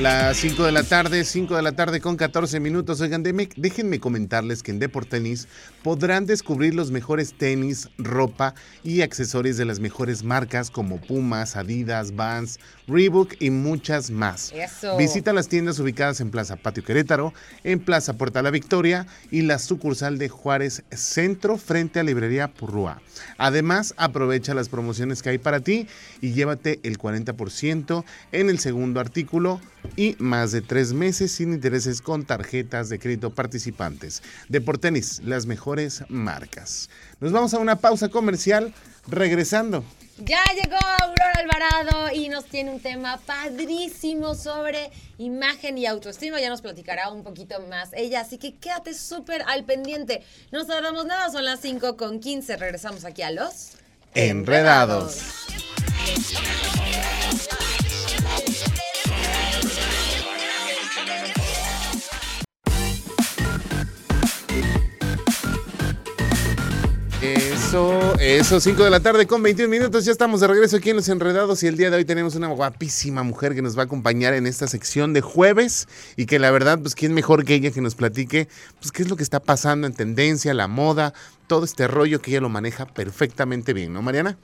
Las 5 de la tarde, 5 de la tarde con 14 minutos. Oigan, déjenme, comentarles que en Deportenis podrán descubrir los mejores tenis, ropa y accesorios de las mejores marcas como Pumas, Adidas, Vans, Reebok y muchas más. Eso. Visita las tiendas ubicadas en Plaza Patio Querétaro, en Plaza Puerta La Victoria y la sucursal de Juárez Centro frente a Librería Purrúa. Además, aprovecha las promociones que hay para ti y llévate el 40% en el segundo artículo y más de tres meses sin intereses con tarjetas de crédito participantes. Deportenis, las mejores marcas. Nos vamos a una pausa comercial regresando. Ya llegó Aurora Alvarado y nos tiene un tema padrísimo sobre imagen y autoestima. Ya nos platicará un poquito más ella, así que quédate súper al pendiente. No nos tardamos nada, son las 5 con 15. Regresamos aquí a los Enredados. Eso, eso, 5 de la tarde con 21 minutos. Ya estamos de regreso aquí en Los Enredados y el día de hoy tenemos una guapísima mujer que nos va a acompañar en esta sección de jueves y que la verdad, pues, ¿quién mejor que ella que nos platique, pues, qué es lo que está pasando en tendencia, la moda, todo este rollo que ella lo maneja perfectamente bien, ¿no, Mariana?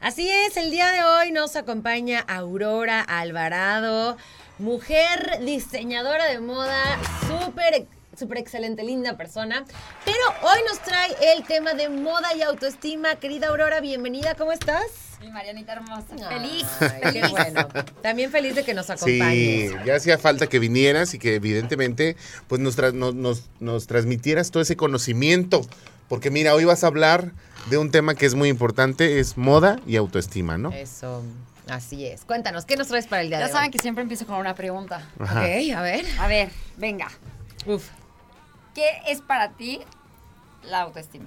Así es, el día de hoy nos acompaña Aurora Alvarado, mujer diseñadora de moda, súper súper excelente, linda persona. Pero hoy nos trae el tema de moda y autoestima. Querida Aurora, bienvenida, ¿cómo estás? Mi Marianita hermosa. Ay, Feliz. qué bueno. También feliz de que nos Sí, acompañes. ya hacía falta que vinieras y que evidentemente pues nos, tra- no- nos, nos transmitieras todo ese conocimiento. Porque mira, hoy vas a hablar de un tema que es muy importante, es moda y autoestima, ¿no? Eso, así es. Cuéntanos, ¿qué nos traes para el día Ya de saben hoy? que siempre empiezo con una pregunta. Ajá. Ok, a ver. A ver, venga. Uf. ¿Qué es para ti la autoestima?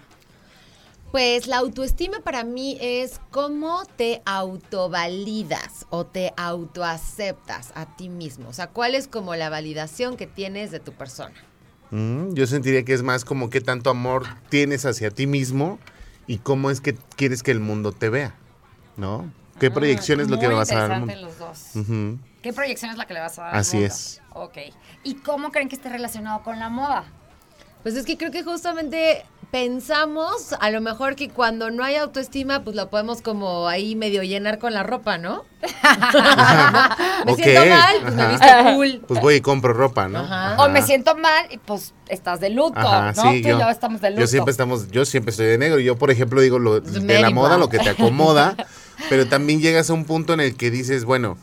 Pues la autoestima para mí es cómo te autovalidas o te autoaceptas a ti mismo. O sea, cuál es como la validación que tienes de tu persona. Mm, yo sentiría que es más como qué tanto amor tienes hacia ti mismo y cómo es que quieres que el mundo te vea, ¿no? ¿Qué proyección es lo que Ah, Muy vas a dar mundo? los dos. ¿Qué proyección es la que le vas a dar? al Así mundo? es. Ok. ¿Y cómo creen que esté relacionado con la moda? Pues es que creo que justamente pensamos a lo mejor que cuando no hay autoestima, pues lo podemos como ahí medio llenar con la ropa, ¿no? me Ok, siento mal, pues me visto cool. Pues voy y compro ropa, ¿no? Ajá. O me siento mal y pues estás de luto, Ajá, ¿no? sí, Tú y yo estamos de luto. Yo siempre estamos, yo siempre estoy de negro. Yo, por ejemplo, digo lo, de la moda, lo que te acomoda, pero también llegas a un punto en el que dices, bueno,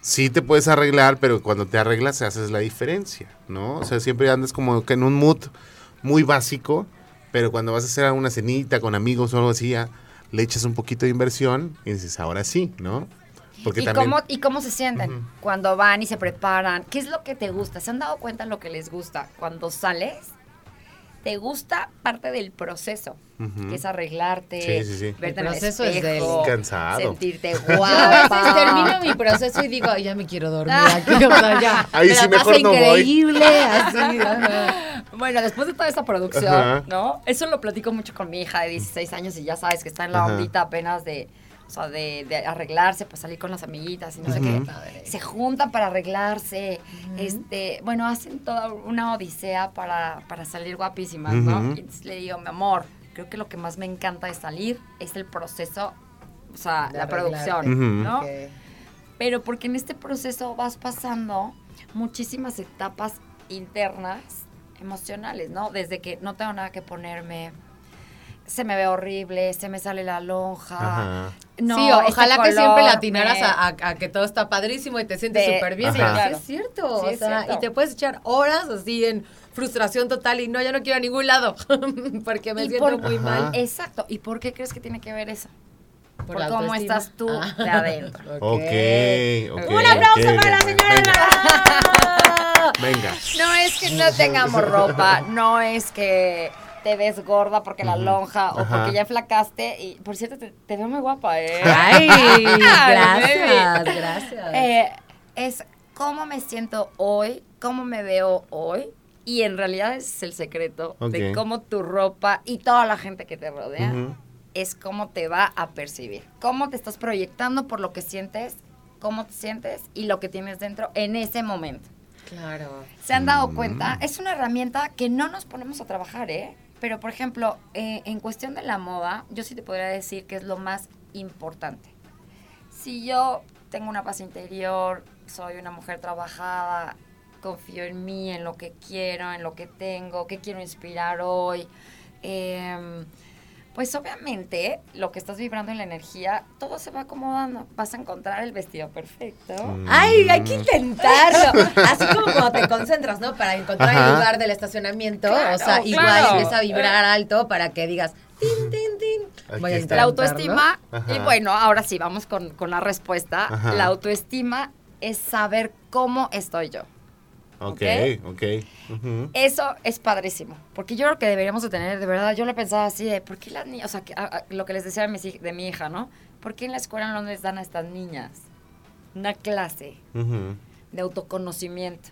sí te puedes arreglar, pero cuando te arreglas haces la diferencia, ¿no? O sea, siempre andas como que en un mood muy básico, pero cuando vas a hacer una cenita con amigos o algo así, ya le echas un poquito de inversión y dices, ahora sí, ¿no? Porque ¿Y, también... cómo, ¿Y cómo se sienten cuando van y se preparan? ¿Qué es lo que te gusta? ¿Se han dado cuenta lo que les gusta? Cuando sales, te gusta parte del proceso, que es arreglarte, Sí, sí, sí. verte El en el proceso es espejo, del- Cansado. sentirte Yo a veces guapa. termino mi proceso y digo, "Ay, ya me quiero dormir aquí, o sea, ya. Ahí me sí la mejor voy. increíble, así. ajá. Bueno, después de toda esta producción, Ajá. ¿no? Eso lo platico mucho con mi hija de 16 años y ya sabes que está en la Ajá. ondita apenas de, o sea, de, de arreglarse, pues salir con las amiguitas y no sé Ujú. qué. Se juntan para arreglarse, este, bueno, hacen toda una odisea para, para salir guapísimas, ¿no? Y entonces le digo, mi amor, creo que lo que más me encanta de salir es el proceso, o sea, De la arreglarte. producción. ¿no? Pero porque en este proceso vas pasando muchísimas etapas internas emocionales, ¿no? Desde que no tengo nada que ponerme, se me ve horrible, se me sale la lonja. Ajá. No, sí, este ojalá que siempre le atinaras me- a, a- a que todo está padrísimo y te sientes súper bien. Sí, claro. es cierto. Sí, o es sea, cierto. y te puedes echar horas así en frustración total y no, ya no quiero a ningún lado porque me ¿Y siento por- muy Ajá. mal. Exacto. ¿Y por qué crees que tiene que ver eso? Por, la cómo autoestima. estás tú Ah. de adentro. Ok, ok. Un aplauso para la señora venga. Venga. No es que no tengamos ropa, no es que te ves gorda porque la lonja o porque ya flacaste. Y por cierto, te, te veo muy guapa, ¿eh? Ay, gracias, gracias. Eh, es cómo me siento hoy, cómo me veo hoy. Y en realidad ese es el secreto de Ok. cómo tu ropa y toda la gente que te rodea es cómo te va a percibir. Cómo te estás proyectando por lo que sientes cómo te sientes y lo que tienes dentro en ese momento. Claro. ¿Se han dado Mm. cuenta? Es una herramienta que no nos ponemos a trabajar, ¿eh? Pero, por ejemplo, eh, en cuestión de la moda, yo sí te podría decir que es lo más importante. Si yo tengo una paz interior, soy una mujer trabajada, confío en mí, en lo que quiero, en lo que tengo, qué quiero inspirar hoy, em, pues obviamente lo que estás vibrando en la energía, todo se va acomodando. Vas a encontrar el vestido perfecto. Mm. Ay, hay que intentarlo. Así como cuando te concentras, ¿no? Para encontrar Ajá. el lugar del estacionamiento. Claro, o sea, igual claro. empieza a vibrar alto para que digas, tin, tin, tin. Voy a. La autoestima, Ajá. y bueno, ahora sí, vamos con, con la respuesta. Ajá. La autoestima es saber cómo estoy yo. Ok, ok. ujú. Eso es padrísimo, porque yo creo que deberíamos de tener, de verdad, yo lo pensaba así de, ¿por qué las niñas, o sea, que- a- a- lo que les decía de, mis hij- de mi hija, ¿no? ¿Por qué en la escuela no les dan a estas niñas una clase de autoconocimiento?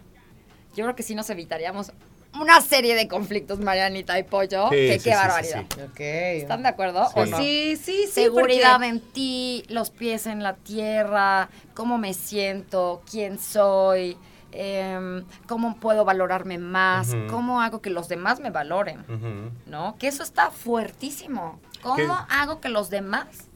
Yo creo que sí nos evitaríamos una serie de conflictos, Marianita y Pollo, Sí, que sí, qué sí, barbaridad. sí. Ok. ¿Están de acuerdo o Sí. no? Sí, sí, sí. Seguridad porque- en ti, los pies en la tierra, cómo me siento, quién soy, em, cómo puedo valorarme más, cómo hago que los demás me valoren. ¿no? Que eso está fuertísimo. ¿Cómo ¿Qué? hago que los demás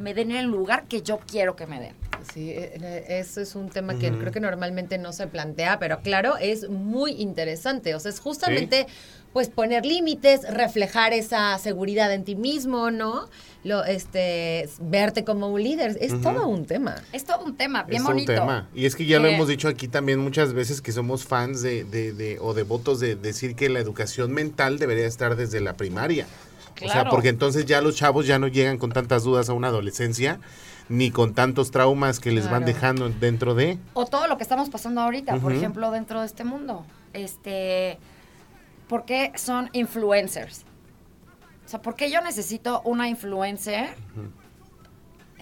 me den el lugar que yo quiero que me den? Sí, eh, eh, eso es un tema que creo que normalmente no se plantea, pero claro, es muy interesante. O sea, es justamente, pues, poner límites, reflejar esa seguridad en ti mismo, ¿no? Lo, este, verte como un líder. Es todo un tema. Es todo un tema, bien es un bonito. tema. Y es que ya lo hemos dicho aquí también muchas veces que somos fans de, de, de- o devotos de decir que la educación mental debería estar desde la primaria. O sea, porque entonces ya los chavos ya no llegan con tantas dudas a una adolescencia, ni con tantos traumas que les van dejando dentro de. O todo lo que estamos pasando ahorita, por ejemplo, dentro de este mundo. Este, ¿por qué son influencers? O sea, ¿por qué yo necesito una influencer?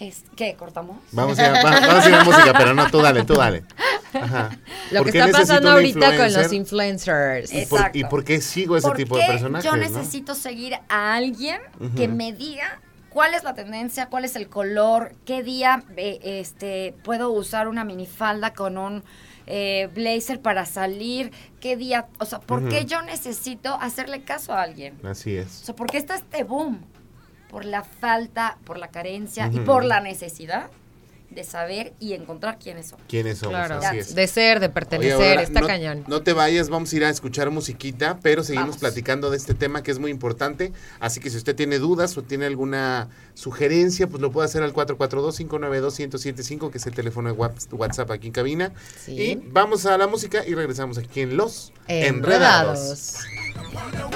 Es, ¿Qué? ¿Cortamos? Vamos a, ir a- va- vamos a ir a música, pero no, tú dale, tú dale. Ajá. Lo ¿Por que está pasando ahorita con los influencer? influencers. ¿Y por, Exacto. ¿Y por qué sigo ese ¿Por tipo de personajes? yo no? necesito seguir a alguien que me diga cuál es la tendencia, cuál es el color, qué día eh, este, puedo usar una minifalda con un eh, blazer para salir, qué día, o sea, ¿por qué yo necesito hacerle caso a alguien? Así O es. sea, ¿por qué está este boom? Por la falta, por la carencia y por la necesidad de saber y encontrar quiénes son. ¿Quiénes somos? Claro. Así es. De ser, de Oye, pertenecer, está no, cañón. No te vayas, vamos a ir a escuchar musiquita, pero seguimos Vamos. platicando de este tema que es muy importante. Así que si usted tiene dudas o tiene alguna sugerencia, pues lo puede hacer al 442-592-1075, que es el teléfono de Whats- WhatsApp aquí en cabina. Sí. Y vamos a la música y regresamos aquí en Los Enredados. Enredados.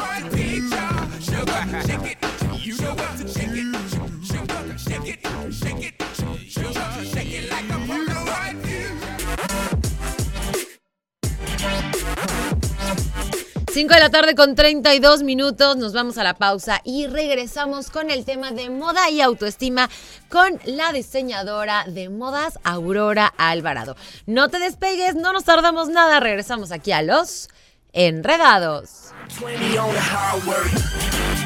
Cinco de la tarde con 32 minutos, nos vamos a la pausa y regresamos con el tema de moda y autoestima con la diseñadora de modas Aurora Alvarado. No te despegues, no nos tardamos nada, regresamos aquí a los enredados. 20 on the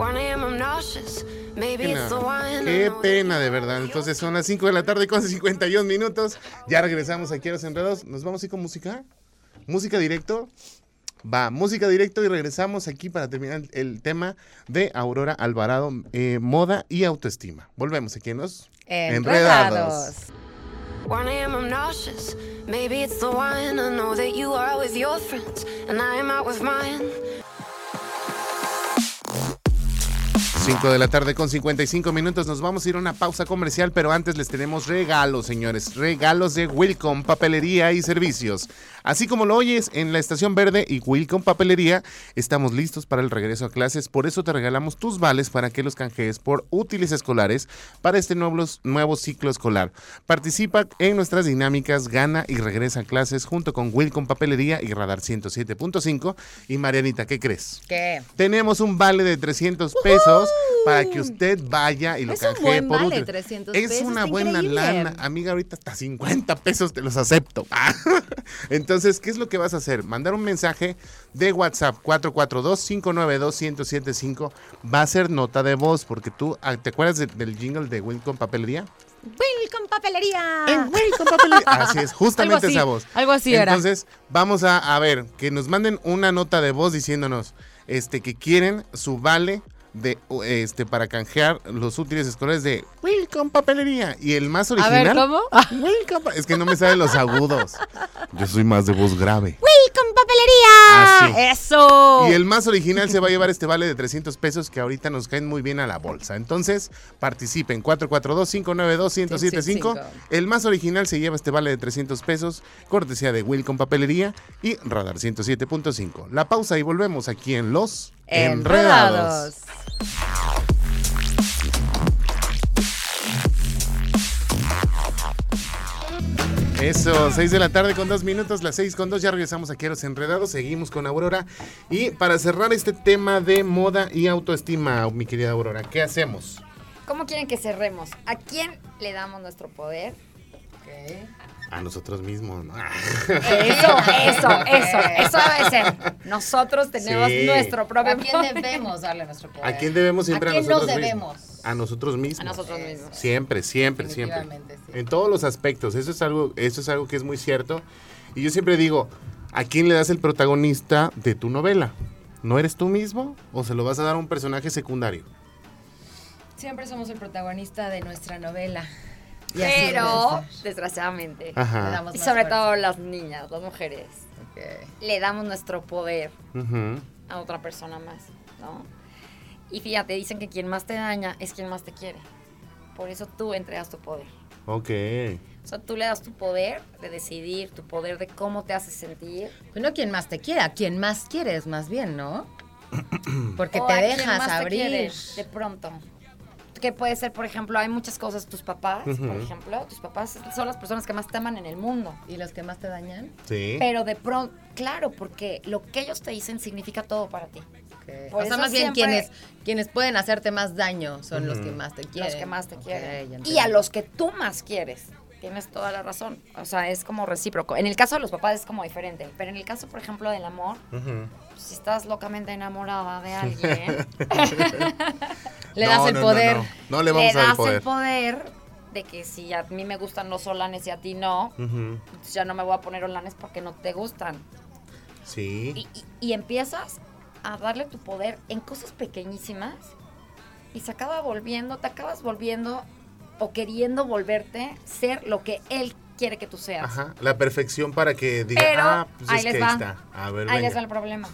highway. 1 a.m. I'm nauseous. Maybe Qué pena, de verdad. Entonces son las 5 de la tarde con 51 minutos. Ya regresamos aquí a Los Enredados. ¿Nos vamos a ir con música? ¿Música directo? Va, música directo y regresamos aquí para terminar el tema de Aurora Alvarado, eh, moda y autoestima. Volvemos aquí en Los Enredados. 1 5 de la tarde con 55 minutos. Nos vamos a ir a una pausa comercial, pero antes les tenemos regalos, señores. Regalos de Wilcom Papelería y Servicios. Así como lo oyes en la Estación Verde y Wilcom Papelería, estamos listos para el regreso a clases. Por eso te regalamos tus vales para que los canjees por útiles escolares para este nuevo, nuevo ciclo escolar. Participa en nuestras dinámicas, gana y regresa a clases junto con Wilcom Papelería y Radar 107.5. Y Marianita, ¿qué crees? ¿Qué? Tenemos un vale de 300 pesos para que usted vaya y lo Es un canjee buen por vale, útil. 300 Es pesos, una está buena increíble. lana. Amiga, ahorita hasta 50 pesos te los acepto. Entonces, Entonces, ¿qué es lo que vas a hacer? Mandar un mensaje de WhatsApp 442-592-1075. Va a ser nota de voz, porque tú, ah, ¿te acuerdas de- del jingle de Wilcom Papelería? Welcome papelería. En Wilcom Papelería. Así es, justamente así, esa voz. algo así era. Entonces, vamos a, a ver, que nos manden una nota de voz diciéndonos este, que quieren su vale de este para canjear los útiles escolares de Wilcom Papelería. Y el más A original. ver, ¿cómo? Wilcom Es que no me salen los agudos. Yo soy más de voz grave. Welcome papelería. Así. Eso. Y el más original se va a llevar este vale de 300 pesos que ahorita nos caen muy bien a la bolsa. Entonces, participen 442-592-1075. El más original se lleva este vale de 300 pesos, cortesía de Wilcom Papelería y Radar 107.5. La pausa y volvemos aquí en Los Enredados. Enredados. Eso, 6 de la tarde con 2 minutos, las 6 con 2, ya regresamos aquí a Los Enredados, seguimos con Aurora. Y para cerrar este tema de moda y autoestima, mi querida Aurora, ¿qué hacemos? ¿Cómo quieren que cerremos? ¿A quién le damos nuestro poder? A nosotros mismos, ¿no? Eso, eso, eso, eso debe ser. Nosotros tenemos Sí. nuestro propio ¿A quién debemos darle nuestro poder? ¿A quién debemos siempre ¿A a, quién nos nosotros debemos? mismos? A nosotros mismos. A nosotros mismos. Siempre, siempre, siempre. En todos los aspectos. Eso es algo, eso es algo que es muy cierto. Y yo siempre digo, ¿a quién le das el protagonista de tu novela? ¿No eres tú mismo o se lo vas a dar a un personaje secundario? Siempre somos el protagonista de nuestra novela. Pero, desgraciadamente, Le Ajá. damos y sobre fuerza. todo las niñas, las mujeres, Ok. le damos nuestro poder a otra persona más, ¿no? Y fíjate, dicen que quien más te daña es quien más te quiere. Por eso tú entregas tu poder. Ok. O sea, tú le das tu poder de decidir, tu poder de cómo te haces sentir. Pues no quien más te quiera, quien más quieres más bien, ¿no? Porque O te a quien dejas te abrir. quiere, de pronto. Que puede ser, por ejemplo, hay muchas cosas. Tus papás, por ejemplo, tus papás son las personas que más te aman en el mundo. ¿Y los que más te dañan? Sí. Pero de pronto, claro, porque lo que ellos te dicen significa todo para ti. Ok. Por o sea, eso más bien siempre- quienes, quienes pueden hacerte más daño son los que más te quieren. Los que más te quieren. y a los que tú más quieres. Tienes toda la razón. O sea, es como recíproco. En el caso de los papás es como diferente. Pero en el caso, por ejemplo, del amor, Ujú. Si estás locamente enamorada de alguien, Le No, das el no, poder. no. No le vamos a das el poder. el poder de que si a mí me gustan los solanes y a ti no, entonces ya no me voy a poner olanes porque no te gustan. Sí. Y, y- y empiezas a darle tu poder en cosas pequeñísimas y se acaba volviendo, te acabas volviendo o queriendo volverte ser lo que él quiere que tú seas. Ajá. La perfección para que diga, Pero ah, pues ahí es les que va. ahí está. A ver, Ahí venga. les va el problema.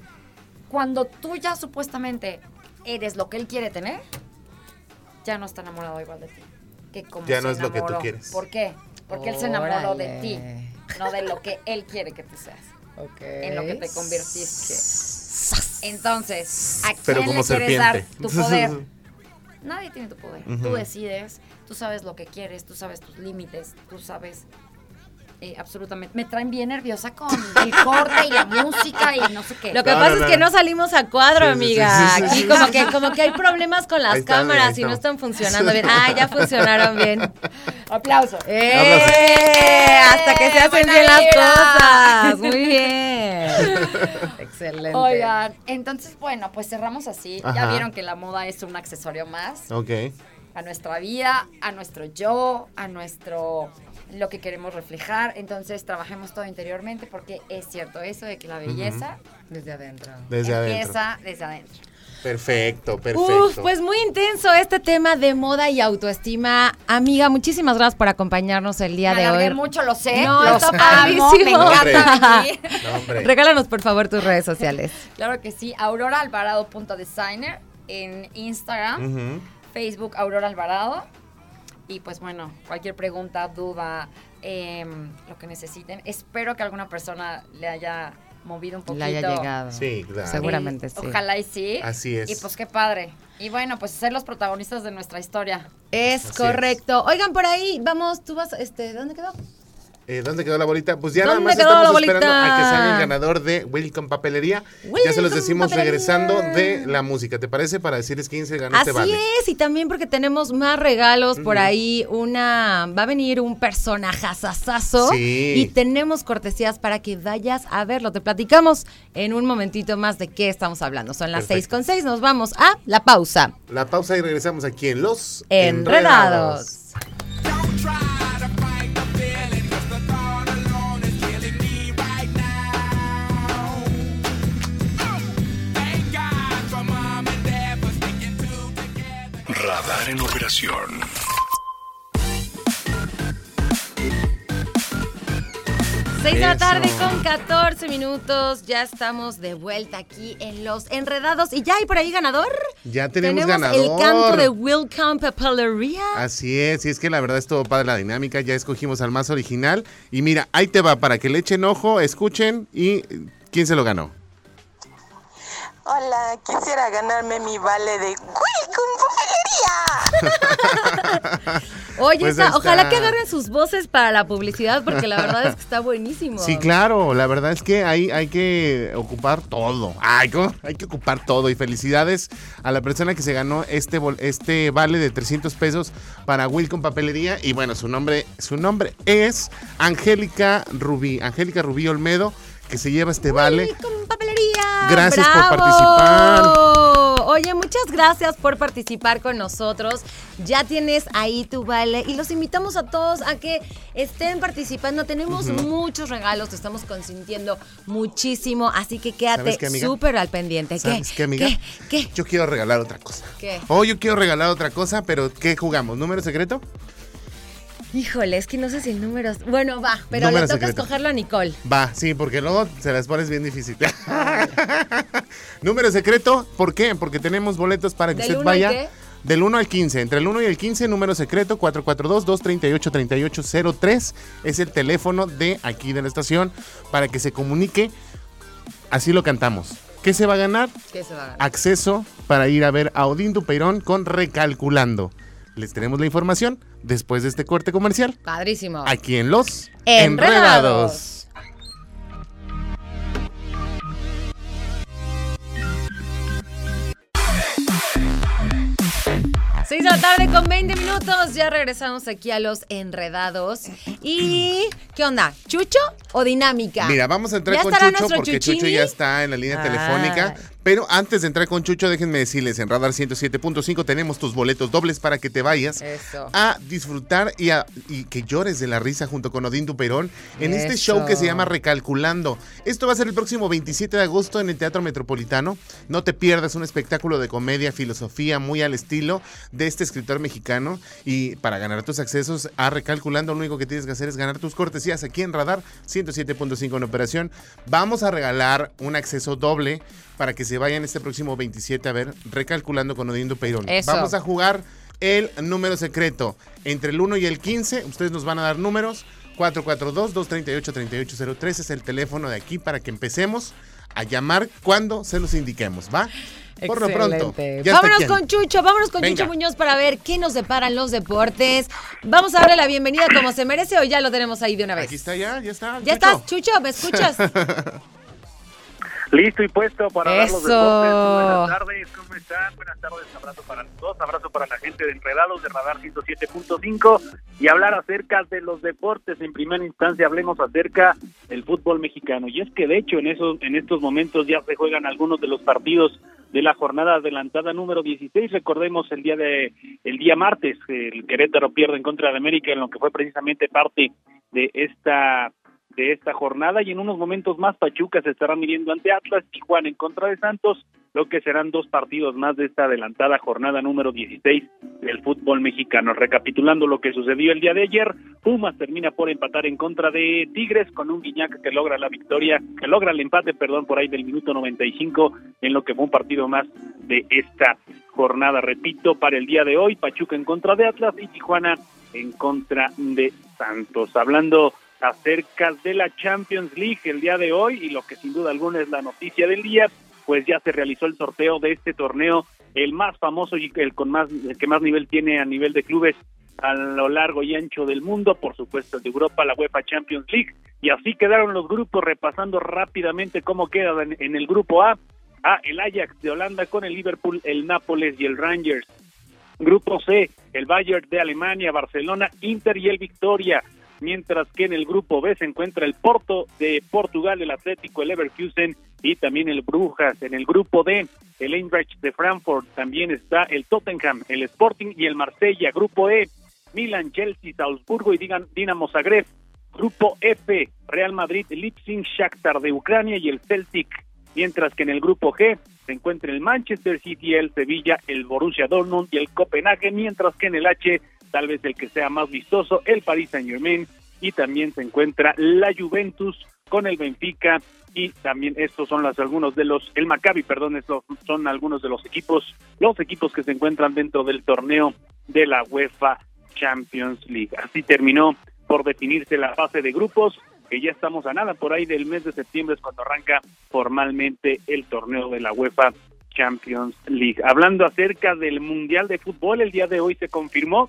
Cuando tú ya supuestamente eres lo que él quiere tener, ya no está enamorado igual de ti. Que como Ya no es lo que tú quieres. ¿Por qué? Porque él se enamoró de ti, no de lo que él quiere que tú seas, en lo que te convertiste. Entonces, ¿a quién Pero como le quieres dar tu poder? Nadie tiene tu poder. Tú decides, tú sabes lo que quieres, tú sabes tus límites, tú sabes eh, absolutamente. Me traen bien nerviosa con el corte y la música y no sé qué. Lo que No, pasa no, es no. que no salimos a cuadro, Sí, sí, sí, amiga. sí, sí, Aquí sí. como que, como que hay problemas con las está, cámaras y no está. están funcionando bien. Ah, ya funcionaron bien. Aplauso. ¡Eh! Hasta que se hacen Buena bien las cosas. Muy bien. Excelente. Oigan, entonces, bueno, pues cerramos así. Ya vieron que la moda es un accesorio más Ok. a nuestra vida, a nuestro yo, a nuestro lo que queremos reflejar. Entonces, trabajemos todo interiormente porque es cierto eso de que la belleza Desde adentro. Desde adentro. empieza desde adentro. Perfecto, perfecto. Uf, pues muy intenso este tema de moda y autoestima. Amiga, muchísimas gracias por acompañarnos el día Me de hoy. mucho, lo sé. No, los está amo, me encanta. No. Regálanos por favor tus redes sociales. Claro que sí. Aurora Alvarado.designer en Instagram. Facebook Aurora Alvarado. Y pues bueno, cualquier pregunta, duda, em, lo que necesiten. Espero que alguna persona le haya movido un poquito. Le haya llegado. Sí, claro. Seguramente sí. Ojalá y sí. Así es. Y pues qué padre. Y bueno, pues ser los protagonistas de nuestra historia. Es Así correcto. Oigan, por ahí, vamos, tú vas, este, ¿dónde quedó? Eh, ¿Dónde quedó la bolita? Pues ya nada ¿Dónde más estamos esperando a que salga el ganador de Wilcom Papelería. ya se los decimos Papelería. regresando de la música. ¿Te parece? Para decirles quién se ganó Así este vale. es, y también porque tenemos más regalos por ahí. Una. Va a venir un personajazazazo. Sí. Y tenemos cortesías para que vayas a verlo. Te platicamos en un momentito más de qué estamos hablando. Son las seis Perfecto. con seis. Nos vamos a la pausa. La pausa y regresamos aquí en Los Enredados. Don't Radar en operación. Seis de la tarde con 14 minutos. Ya estamos de vuelta aquí en Los Enredados. ¿Y ya hay por ahí ganador? Ya tenemos, el ganador. canto de Wilcom Papelería. Así es, y es que la verdad estuvo padre la dinámica, ya escogimos al más original. Y mira, ahí te va, para que le echen ojo, escuchen y quién se lo ganó. Hola, quisiera ganarme mi vale de Welcome Oye, Pues ojalá que agarren sus voces para la publicidad porque la verdad es que está buenísimo. Sí, claro, la verdad es que hay, hay que ocupar todo. Ay, ¿cómo? Hay que ocupar todo. Y felicidades a la persona que se ganó este, este vale de 300 pesos para Wilcom Papelería. Y bueno, su nombre, su nombre es Angélica Rubí. Angélica Rubí Olmedo, que se lleva este vale. Wilcom Papelería. Gracias por participar. Oye, muchas gracias por participar con nosotros. Ya tienes ahí tu vale y los invitamos a todos a que estén participando. Tenemos muchos regalos, te estamos consintiendo muchísimo, así que quédate súper al pendiente. ¿Sabes ¿Qué? qué, amiga? ¿Qué? ¿Qué? Yo quiero regalar otra cosa. ¿Qué? Oh, yo quiero regalar otra cosa, pero ¿qué jugamos? ¿Número secreto? Híjole, es que no sé si el número... Bueno, va, pero Número le toca secreto. escogerlo a Nicole. Va, sí, porque luego se las pones bien difícil. Número secreto, ¿por qué? Porque tenemos boletos para que ¿Del usted vaya qué? del 1 al 15. Entre el 1 y el 15, número secreto 442-238-3803. Es el teléfono de aquí de la estación para que se comunique. Así lo cantamos. ¿Qué se va a ganar? ¿Qué se va a ganar? Acceso para ir a ver a Odín Dupeirón con Recalculando. Les tenemos la información después de este corte comercial. Padrísimo. Aquí en Los Enredados. Enredados. Seis de la tarde con 20 minutos. Ya regresamos aquí a los enredados. ¿Y qué onda? ¿Chucho o dinámica? Mira, vamos a entrar ¿Ya con Chucho porque Chuchini? Chucho ya está en la línea Ah. telefónica. Pero antes de entrar con Chucho, déjenme decirles, en Radar 107.5 tenemos tus boletos dobles para que te vayas Eso. a disfrutar y, a- y que llores de la risa junto con Odín Duperón en este show que se llama Recalculando. Esto va a ser el próximo 27 de agosto en el Teatro Metropolitano. No te pierdas un espectáculo de comedia, filosofía, muy al estilo de este escritor mexicano. Y para ganar tus accesos a Recalculando, lo único que tienes que hacer es ganar tus cortesías aquí en Radar 107.5 en operación. Vamos a regalar un acceso doble para que se vayan este próximo 27 a ver Recalculando con Odín Duperón. Eso. Vamos a jugar el número secreto. Entre el 1 y el 15, ustedes nos van a dar números. 442-238-3803 es el teléfono de aquí para que empecemos a llamar cuando se los indiquemos, ¿va? Por lo pronto. Vámonos con Chucho, vámonos con Venga. Chucho Muñoz para ver qué nos deparan los deportes. Vamos a darle la bienvenida como se merece o ya lo tenemos ahí de una vez. Aquí está ya, ya está. ¿Ya Chucho. estás, Chucho? ¿Me escuchas? Listo y puesto para dar los Eso. deportes. Buenas tardes, ¿cómo están? Buenas tardes, abrazo para todos, abrazo para la gente de Enredados de Radar 107.5 y hablar acerca de los deportes. En primera instancia hablemos acerca del fútbol mexicano y es que de hecho en esos en estos momentos ya se juegan algunos de los partidos de la jornada adelantada número 16. Recordemos el día de el día martes el Querétaro pierde en contra de América en lo que fue precisamente parte de esta de esta jornada y en unos momentos más Pachuca se estará midiendo ante Atlas, Tijuana en contra de Santos, lo que serán dos partidos más de esta adelantada jornada número 16 del fútbol mexicano. Recapitulando lo que sucedió el día de ayer, Pumas termina por empatar en contra de Tigres con un Guiñac que logra la victoria, que logra el empate, perdón, por ahí del minuto 95 en lo que fue un partido más de esta jornada. Repito, para el día de hoy, Pachuca en contra de Atlas y Tijuana en contra de Santos. Hablando acerca de la Champions League el día de hoy y lo que sin duda alguna es la noticia del día, pues ya se realizó el sorteo de este torneo, el más famoso y el con más que más nivel tiene a nivel de clubes a lo largo y ancho del mundo, por supuesto de Europa, la UEFA Champions League. Y así quedaron los grupos, repasando rápidamente cómo quedan en, en el grupo A. A, el Ajax de Holanda con el Liverpool, el Nápoles y el Rangers. Grupo C, el Bayern de Alemania, Barcelona, Inter y el Victoria. Mientras que en el grupo B se encuentra el Porto de Portugal, el Atlético, el Leverkusen y también el Brujas. En el grupo D, el Eintracht de Frankfurt, también está el Tottenham, el Sporting y el Marsella. Grupo E, Milan, Chelsea, Salzburgo y Dinamo Zagreb. Grupo F, Real Madrid, Leipzig, Shakhtar de Ucrania y el Celtic. Mientras que en el grupo G se encuentra el Manchester City, el Sevilla, el Borussia Dortmund y el Copenhague, mientras que en el H, tal vez el que sea más vistoso, el Paris Saint-Germain y también se encuentra la Juventus con el Benfica y también estos son los algunos de los el Maccabi, perdón, estos son algunos de los equipos, los equipos que se encuentran dentro del torneo de la UEFA Champions League. Así terminó por definirse la fase de grupos, que ya estamos a nada, por ahí del mes de septiembre es cuando arranca formalmente el torneo de la UEFA Champions League. Hablando acerca del Mundial de Fútbol, el día de hoy se confirmó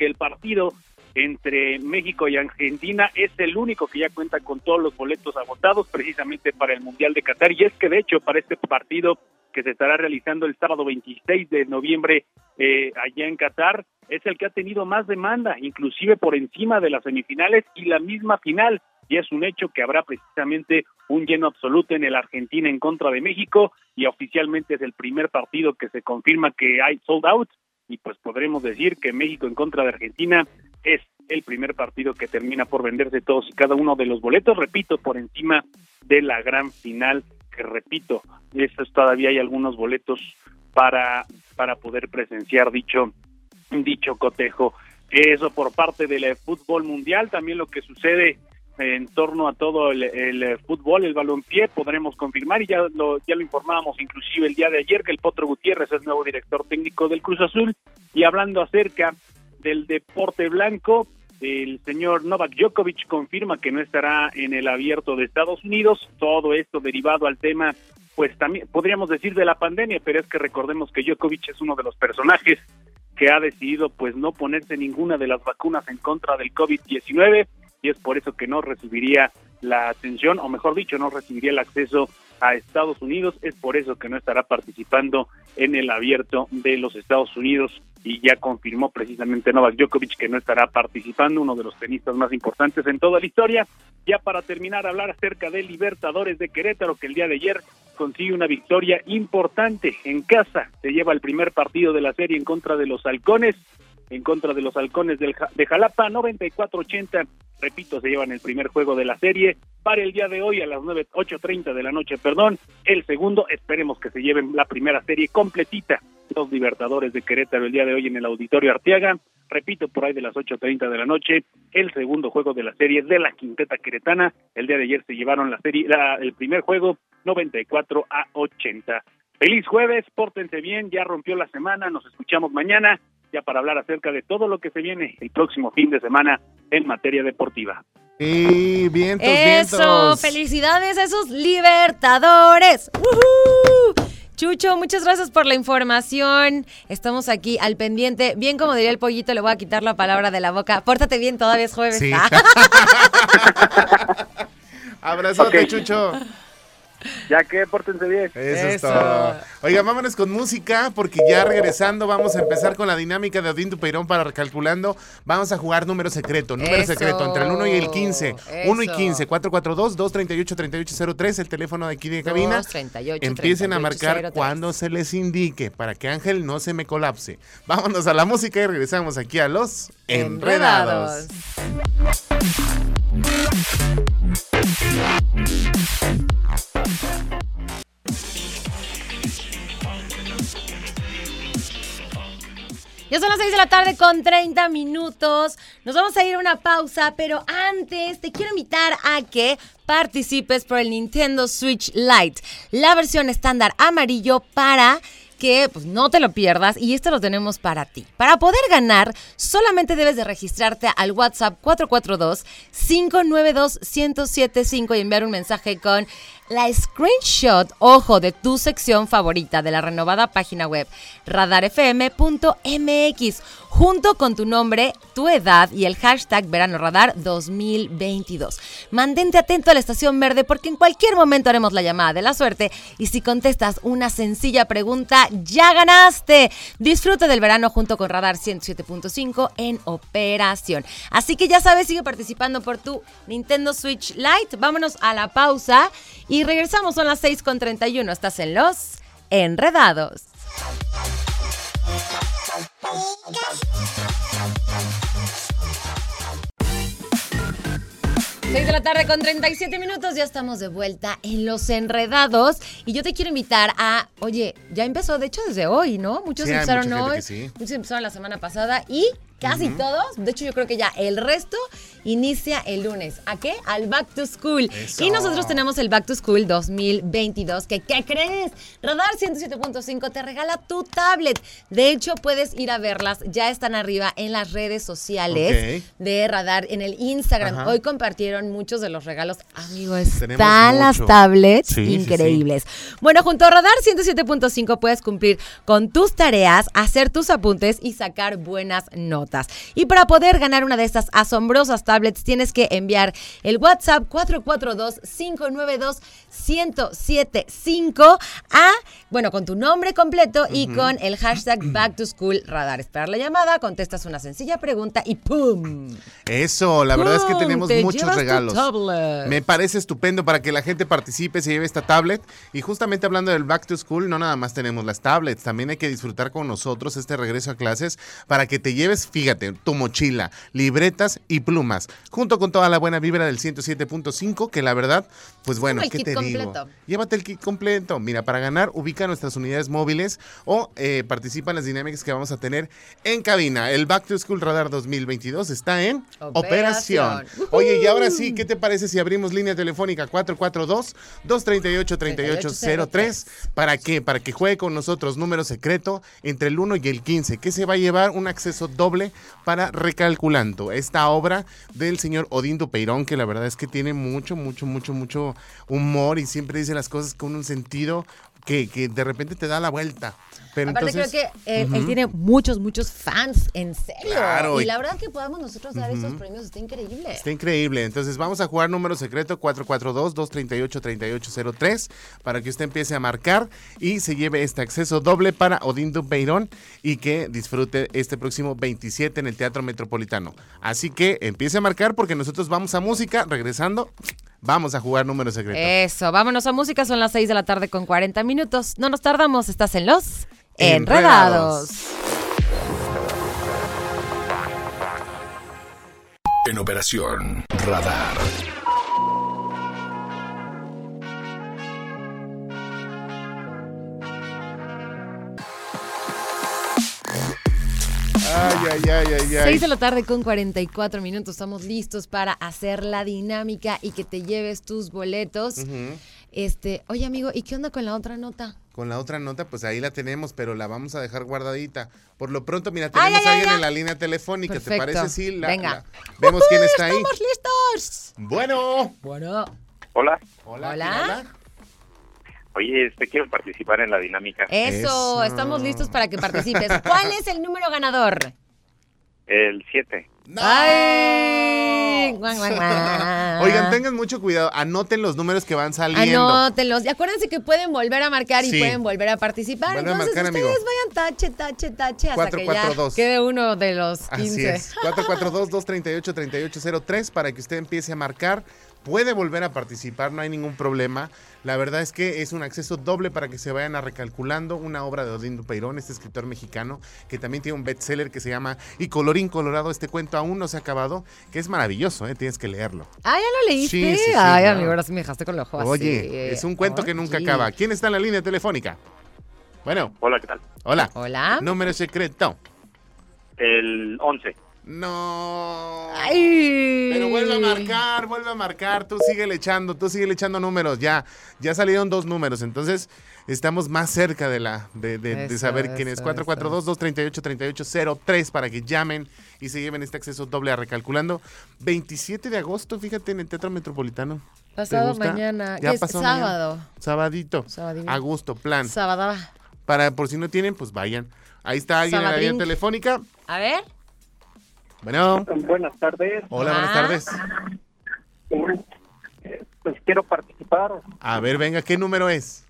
que el partido entre México y Argentina es el único que ya cuenta con todos los boletos agotados precisamente para el Mundial de Qatar. Y es que de hecho para este partido que se estará realizando el sábado 26 de noviembre eh, allá en Qatar es el que ha tenido más demanda, inclusive por encima de las semifinales y la misma final. Y es un hecho que habrá precisamente un lleno absoluto en el Argentina en contra de México. Y oficialmente es el primer partido que se confirma que hay sold out y pues podremos decir que México en contra de Argentina es el primer partido que termina por venderse todos y cada uno de los boletos, repito, por encima de la gran final, que repito, estos todavía hay algunos boletos para, para poder presenciar dicho, dicho cotejo. Eso por parte del eh, fútbol mundial, también lo que sucede en torno a todo el, eh, fútbol, el balompié, podremos confirmar y ya lo, ya informábamos inclusive el día de ayer que el Potro Gutiérrez es nuevo director técnico del Cruz Azul. Y hablando acerca del deporte blanco, el señor Novak Djokovic confirma que no estará en el abierto de Estados Unidos, todo esto derivado al tema, pues también podríamos decir de la pandemia, pero es que recordemos que Djokovic es uno de los personajes que ha decidido pues no ponerse ninguna de las vacunas en contra del COVID-19 y es por eso que no recibiría la atención, o mejor dicho, no recibiría el acceso a Estados Unidos, es por eso que no estará participando en el abierto de los Estados Unidos y ya confirmó precisamente Novak Djokovic que no estará participando, uno de los tenistas más importantes en toda la historia. Ya para terminar, hablar acerca de Libertadores de Querétaro, que el día de ayer consigue una victoria importante en casa, se lleva el primer partido de la serie en contra de los halcones, en contra de los halcones del, de Jalapa, 94-80, repito, se llevan el primer juego de la serie, para el día de hoy a las 9, 8.30 de la noche, perdón, el segundo, esperemos que se lleven la primera serie completita, los Libertadores de Querétaro el día de hoy en el Auditorio Arteaga, repito, por ahí de las 8.30 de la noche, el segundo juego de la serie de la Quinteta Queretana, el día de ayer se llevaron la serie, la- el primer juego 94 a 80. Feliz jueves, pórtense bien, ya rompió la semana, nos escuchamos mañana, ya para hablar acerca de todo lo que se viene el próximo fin de semana en materia deportiva. Y vientos, Eso, vientos. felicidades a esos libertadores. ¡Woohoo! Chucho, muchas gracias por la información. Estamos aquí al pendiente. Bien como diría el pollito, le voy a quitar la palabra de la boca. Pórtate bien, todavía es jueves. Sí. Ah. Abrazote. Chucho. Ya que pórtense bien. Eso, es Eso. todo. Oiga, vámonos con música porque ya regresando vamos a empezar con la dinámica de Odín Tupeirón para recalculando. Vamos a jugar número secreto, número Eso. secreto entre el 1 y el 15. 1 y Eso. 15, 442-238-3803, el teléfono de aquí de cabina. 238, Empiecen a 38, marcar 03. cuando se les indique para que Ángel no se me colapse. Vámonos a la música y regresamos aquí a los Enredados. Ya son las 6 de la tarde con 30 minutos. Nos vamos a ir a una pausa, pero antes te quiero invitar a que participes por el Nintendo Switch Lite, la versión estándar amarillo para que pues, no te lo pierdas y esto lo tenemos para ti. Para poder ganar, solamente debes de registrarte al WhatsApp 442-592-1075 y enviar un mensaje con la screenshot, ojo, de tu sección favorita de la renovada página web radarfm.mx, junto con tu nombre, tu edad y el hashtag Verano Radar 2022. Mantente atento a la estación verde porque en cualquier momento haremos la llamada de la suerte y si contestas una sencilla pregunta, ya ganaste. Disfruta del verano junto con Radar 107.5 en operación. Así que ya sabes, sigue participando por tu Nintendo Switch Lite. Vámonos a la pausa y regresamos. Son las 6.31. Estás en Los Enredados. 6 de la tarde con 37 minutos, ya estamos de vuelta en Los Enredados y yo te quiero invitar a, oye, ya empezó, de hecho desde hoy, ¿no? Muchos Sí, empezaron hoy, sí. muchos empezaron la semana pasada y casi todos, de hecho yo creo que ya el resto inicia el lunes. ¿A qué? Al Back to School. Eso. Y nosotros tenemos el Back to School 2022, que ¿qué crees? Radar 107.5 te regala tu tablet. De hecho, puedes ir a verlas, ya están arriba en las redes sociales de Radar, en el Instagram. Ajá. Hoy compartieron muchos de los regalos. Amigos, Tenemos están las tablets Sí, sí, sí. increíbles. Bueno, junto a Radar 107.5 puedes cumplir con tus tareas, hacer tus apuntes y sacar buenas notas. Y para poder ganar una de estas asombrosas tablets, tienes que enviar el WhatsApp 442-592-1075 a, bueno, con tu nombre completo y con el hashtag Back to School Radar. Esperar la llamada, contestas una sencilla pregunta y ¡pum! Eso, la verdad es que tenemos Te muchos regalos. Me parece estupendo para que la gente participe, se lleve esta tablet. Y justamente hablando del Back to School, no nada más tenemos las tablets, también hay que disfrutar con nosotros este regreso a clases para que te lleves, fíjate, tu mochila, libretas y plumas, junto con toda la buena vibra del 107.5, que la verdad, pues bueno, ¿qué te completo. digo? Llévate el kit completo. Mira, para ganar, ubica nuestras unidades móviles o eh, participa en las dinámicas que vamos a tener en cabina. El Back to School Radar 2022 está en Operación. operación. Oye, y ahora sí, ¿qué te parece si abrimos línea telefónica 442-238-3803? ¿Para qué? Para que juegue con nosotros número secreto entre el 1 y el 15, que se va a llevar un acceso doble para Recalculando, esta obra del señor Odín Dupeirón, que la verdad es que tiene mucho, mucho, mucho, mucho humor y siempre dice las cosas con un sentido que, que de repente te da la vuelta. Pero Aparte entonces, creo que eh, él tiene muchos, muchos fans, en serio. Claro, Y y- la verdad que podamos nosotros dar estos premios está increíble. Está increíble. Entonces vamos a jugar número secreto 442-238-3803 para que usted empiece a marcar y se lleve este acceso doble para Odín Beirón y que disfrute este próximo 27 en el Teatro Metropolitano. Así que empiece a marcar porque nosotros vamos a música. Regresando, vamos a jugar número secreto. Eso, vámonos a música, son las 6 de la tarde con 40 minutos. No nos tardamos, estás en Los Enredados. En Operación Radar. Ay, ay, ay, ay, ay. 6 de la tarde con 44 minutos. Estamos listos para hacer la dinámica y que te lleves tus boletos. Este, oye amigo, ¿y qué onda con la otra nota? Con la otra nota, pues ahí la tenemos, pero la vamos a dejar guardadita. Por lo pronto, mira, tenemos ay, a ay, alguien ay. en la línea telefónica. ¿Te parece? Sí, la- Venga. la- vemos quién está ahí. ¡Estamos listos! Bueno. Bueno, Hola. Hola. Hola. Oye, este quiero participar en la dinámica. eso, Eso. estamos listos para que participes. ¿Cuál es el número ganador? El 7. ¡No! ¡Ay! Oigan, tengan mucho cuidado. Anoten los números que van saliendo. Anótenlos. Y acuérdense que pueden volver a marcar y Sí. pueden volver a participar. Vuelve a Entonces marcar, ustedes amigo. vayan tache, tache, tache hasta que ya quede uno de los 15. Así es. 442-238-3803 para que usted empiece a marcar. Puede volver a participar, no hay ningún problema. La verdad es que es un acceso doble para que se vayan a recalculando una obra de Odín Dupeirón, este escritor mexicano, que también tiene un bestseller que se llama Y colorín colorado, este cuento aún no se ha acabado, que es maravilloso, ¿eh? tienes que leerlo. Ah, ¿ya lo leíste? Sí, sí, sí, Ay, amigo, ahora sí me dejaste con el ojo así. Oye, es un cuento que nunca acaba. ¿Quién está en la línea telefónica? Bueno, Hola, ¿qué tal? hola. Hola. Número secreto. El 11. No. Ay. Pero vuelve a marcar, vuelve a marcar. Tú sigue echando, tú sigue echando números. Ya, ya salieron dos números. Entonces, estamos más cerca de la de, de- de Eso, saber quién es. eso, 442-238-3803 para que llamen y se lleven este acceso doble a recalculando. 27 de agosto, fíjate, en el Teatro Metropolitano. Pasado mañana. Ya ¿Qué es? pasó mañana. Sábado. Sabadito. Sabadino. A gusto, plan. Sábado. Para por si no tienen, pues vayan. Ahí está alguien en la Sabadrink. telefónica. A ver. Bueno. Buenas tardes. Hola, buenas Ah. tardes. Pues quiero participar. A ver, venga, ¿qué número es?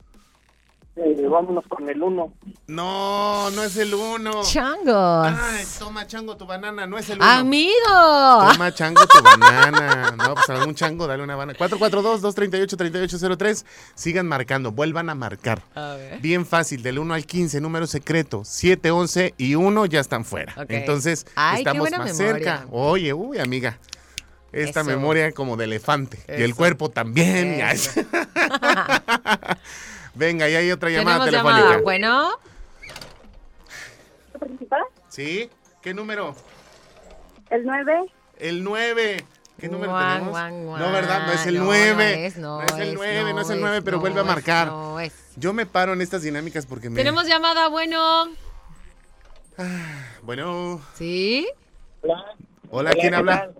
Eh, vámonos con el uno. No, no es el uno. Changos. Ay, toma chango tu banana, no es el uno. Amigo. Toma chango tu banana. No, pues algún chango, dale una banana. 442-238-3803. Sigan marcando, vuelvan a marcar. A ver. Bien fácil, del 1 al 15, número secreto. 7, 11 y 1 ya están fuera. Ok. Entonces, Ay, estamos más memoria. cerca. Oye, uy, amiga. Esta Eso. memoria como de elefante. Y el Eso. cuerpo también. Venga, y hay otra llamada Tenemos telefónica. llamada. Bueno. ¿Sí? ¿Qué número? El 9. El 9. ¿Qué número Guan, tenemos? guan, guan. No, ¿verdad? No es el No, 9. No es, no, es el 9, no, es el 9, pero no vuelve a es, marcar. No es. Yo me paro en estas dinámicas porque me. Tenemos llamada, bueno. Bueno. ¿Sí? Hola, ¿quién habla?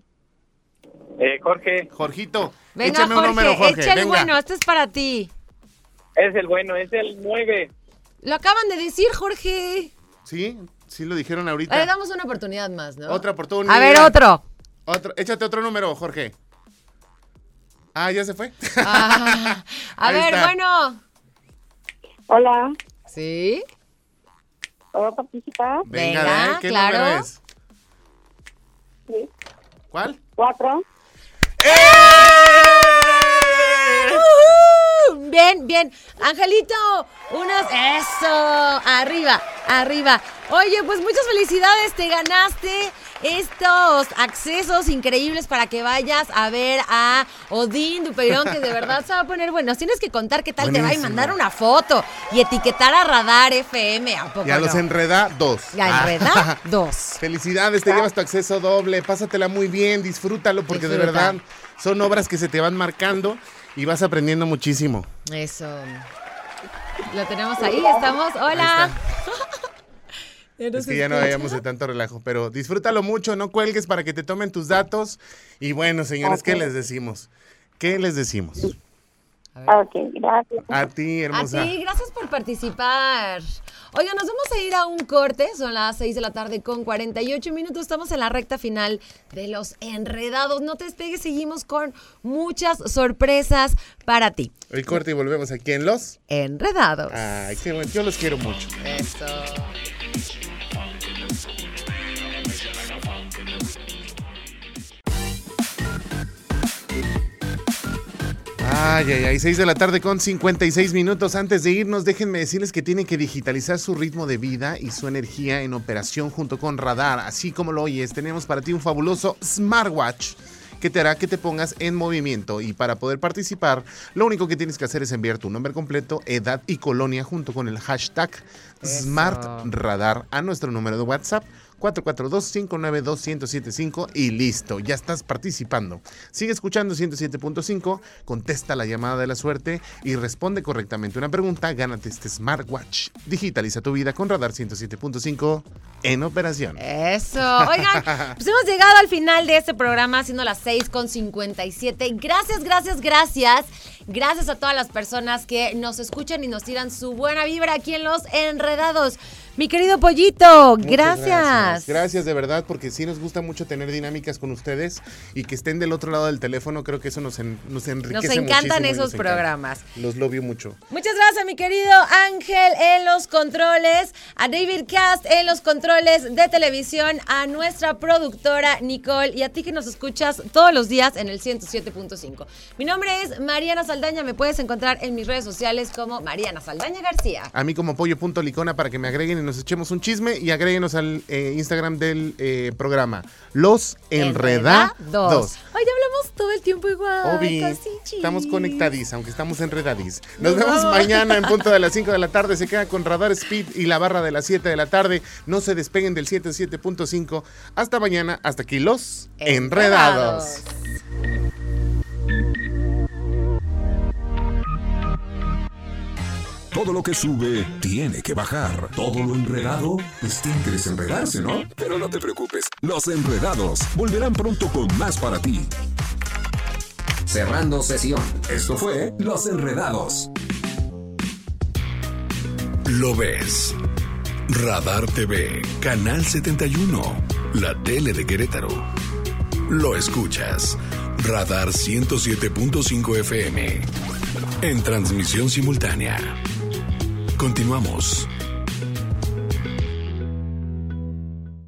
Eh, Jorge, Jorgito. Venga, échame Jorge, un número, Jorge. echa el venga. bueno, este es para ti. Es el bueno, es el 9. Lo acaban de decir, Jorge. Sí, sí lo dijeron ahorita. Le damos una oportunidad más, ¿no? Otra oportunidad. A ver, otro. Otro. Échate otro número, Jorge. Ah, ya se fue. Ah, a Ahí ver, está. bueno. Hola. ¿Sí? ¿Puedo participar? Venga, Venga, ¿eh? ¿qué claro. número es? Sí. ¿Cuál? 4. Uh, Bien, bien. Angelito, unas. Eso. Arriba, arriba. Oye, pues muchas felicidades. Te ganaste estos accesos increíbles para que vayas a ver a Odín Dupeirón, que de verdad se va a poner bueno. Tienes que contar qué tal te va y mandar una foto y etiquetar a Radar FM. ¿A poco Ya los enreda dos. Ya Ah. enreda dos. Felicidades, te llevas tu acceso doble, pásatela muy bien, disfrútalo porque de verdad son obras que se te van marcando y vas aprendiendo muchísimo. Eso. Lo tenemos ahí, estamos. Hola. Ya Es que ya no vayamos de tanto relajo, pero disfrútalo mucho, no cuelgues para que te tomen tus datos. Y bueno, señores, ¿qué les decimos? ¿Qué les decimos? Ok, gracias. A ti, A hermosa. ti, gracias por participar. Oiga, nos vamos a ir a un corte. Son las 6 de la tarde con 48 minutos. Estamos en la recta final de los enredados. No te despegues, seguimos con muchas sorpresas para ti. Hoy corte y volvemos aquí en Los. Enredados. Ay, qué bueno, yo los quiero mucho. Eso. Ay, ay, ay, 6 de la tarde con 56 minutos. Antes de irnos, déjenme decirles que tienen que digitalizar su ritmo de vida y su energía en operación junto con Radar. Así como lo oyes, tenemos para ti un fabuloso smartwatch que te hará que te pongas en movimiento. Y para poder participar, lo único que tienes que hacer es enviar tu nombre completo, edad y colonia junto con el hashtag SmartRadar a nuestro número de WhatsApp 442-592-1075 y listo, ya estás participando. Sigue escuchando 107.5, contesta la llamada de la suerte y responde correctamente una pregunta, gánate este smartwatch. Digitaliza tu vida con Radar 107.5 en operación. Eso. Oigan, pues hemos llegado al final de este programa, siendo las 6 con 57. Gracias, gracias, gracias. Gracias a todas las personas que nos escuchan y nos tiran su buena vibra aquí en Los Enredados. Mi querido Pollito, gracias. Gracias de verdad, porque sí nos gusta mucho tener dinámicas con ustedes y que estén del otro lado del teléfono. Creo que eso nos, en- nos enriquece Nos encantan esos nos encanta. programas. Los lobio mucho. Muchas gracias, mi querido Ángel en los controles, a David Cast en los controles de televisión, a nuestra productora Nicole y a ti que nos escuchas todos los días en el 107.5. Mi nombre es Mariana Saldaña, me puedes encontrar en mis redes sociales como Mariana Saldaña García. A mí como pollo.licona para que me agreguen y nos echemos un chisme y agréguenos al eh, Instagram del eh, programa. Los Enredados. Hoy hablamos todo el tiempo igual. Obi, estamos conectadis, aunque estamos enredadis. Nos Nos vemos vamos. mañana en punto de las 5 de la tarde. Se queda con Radar Speed y la barra de las 7 de la tarde. No se despeguen del 77.5. Hasta mañana, hasta aquí los enredados. Todo lo que sube tiene que bajar. Todo lo enredado, pues tiene que desenredarse, ¿no? Pero no te preocupes, los enredados volverán pronto con más para ti. Cerrando sesión. Esto fue Los Enredados. Lo ves. Radar TV, Canal 71, la tele de Querétaro. Lo escuchas. Radar 107.5 FM. En transmisión simultánea. Continuamos.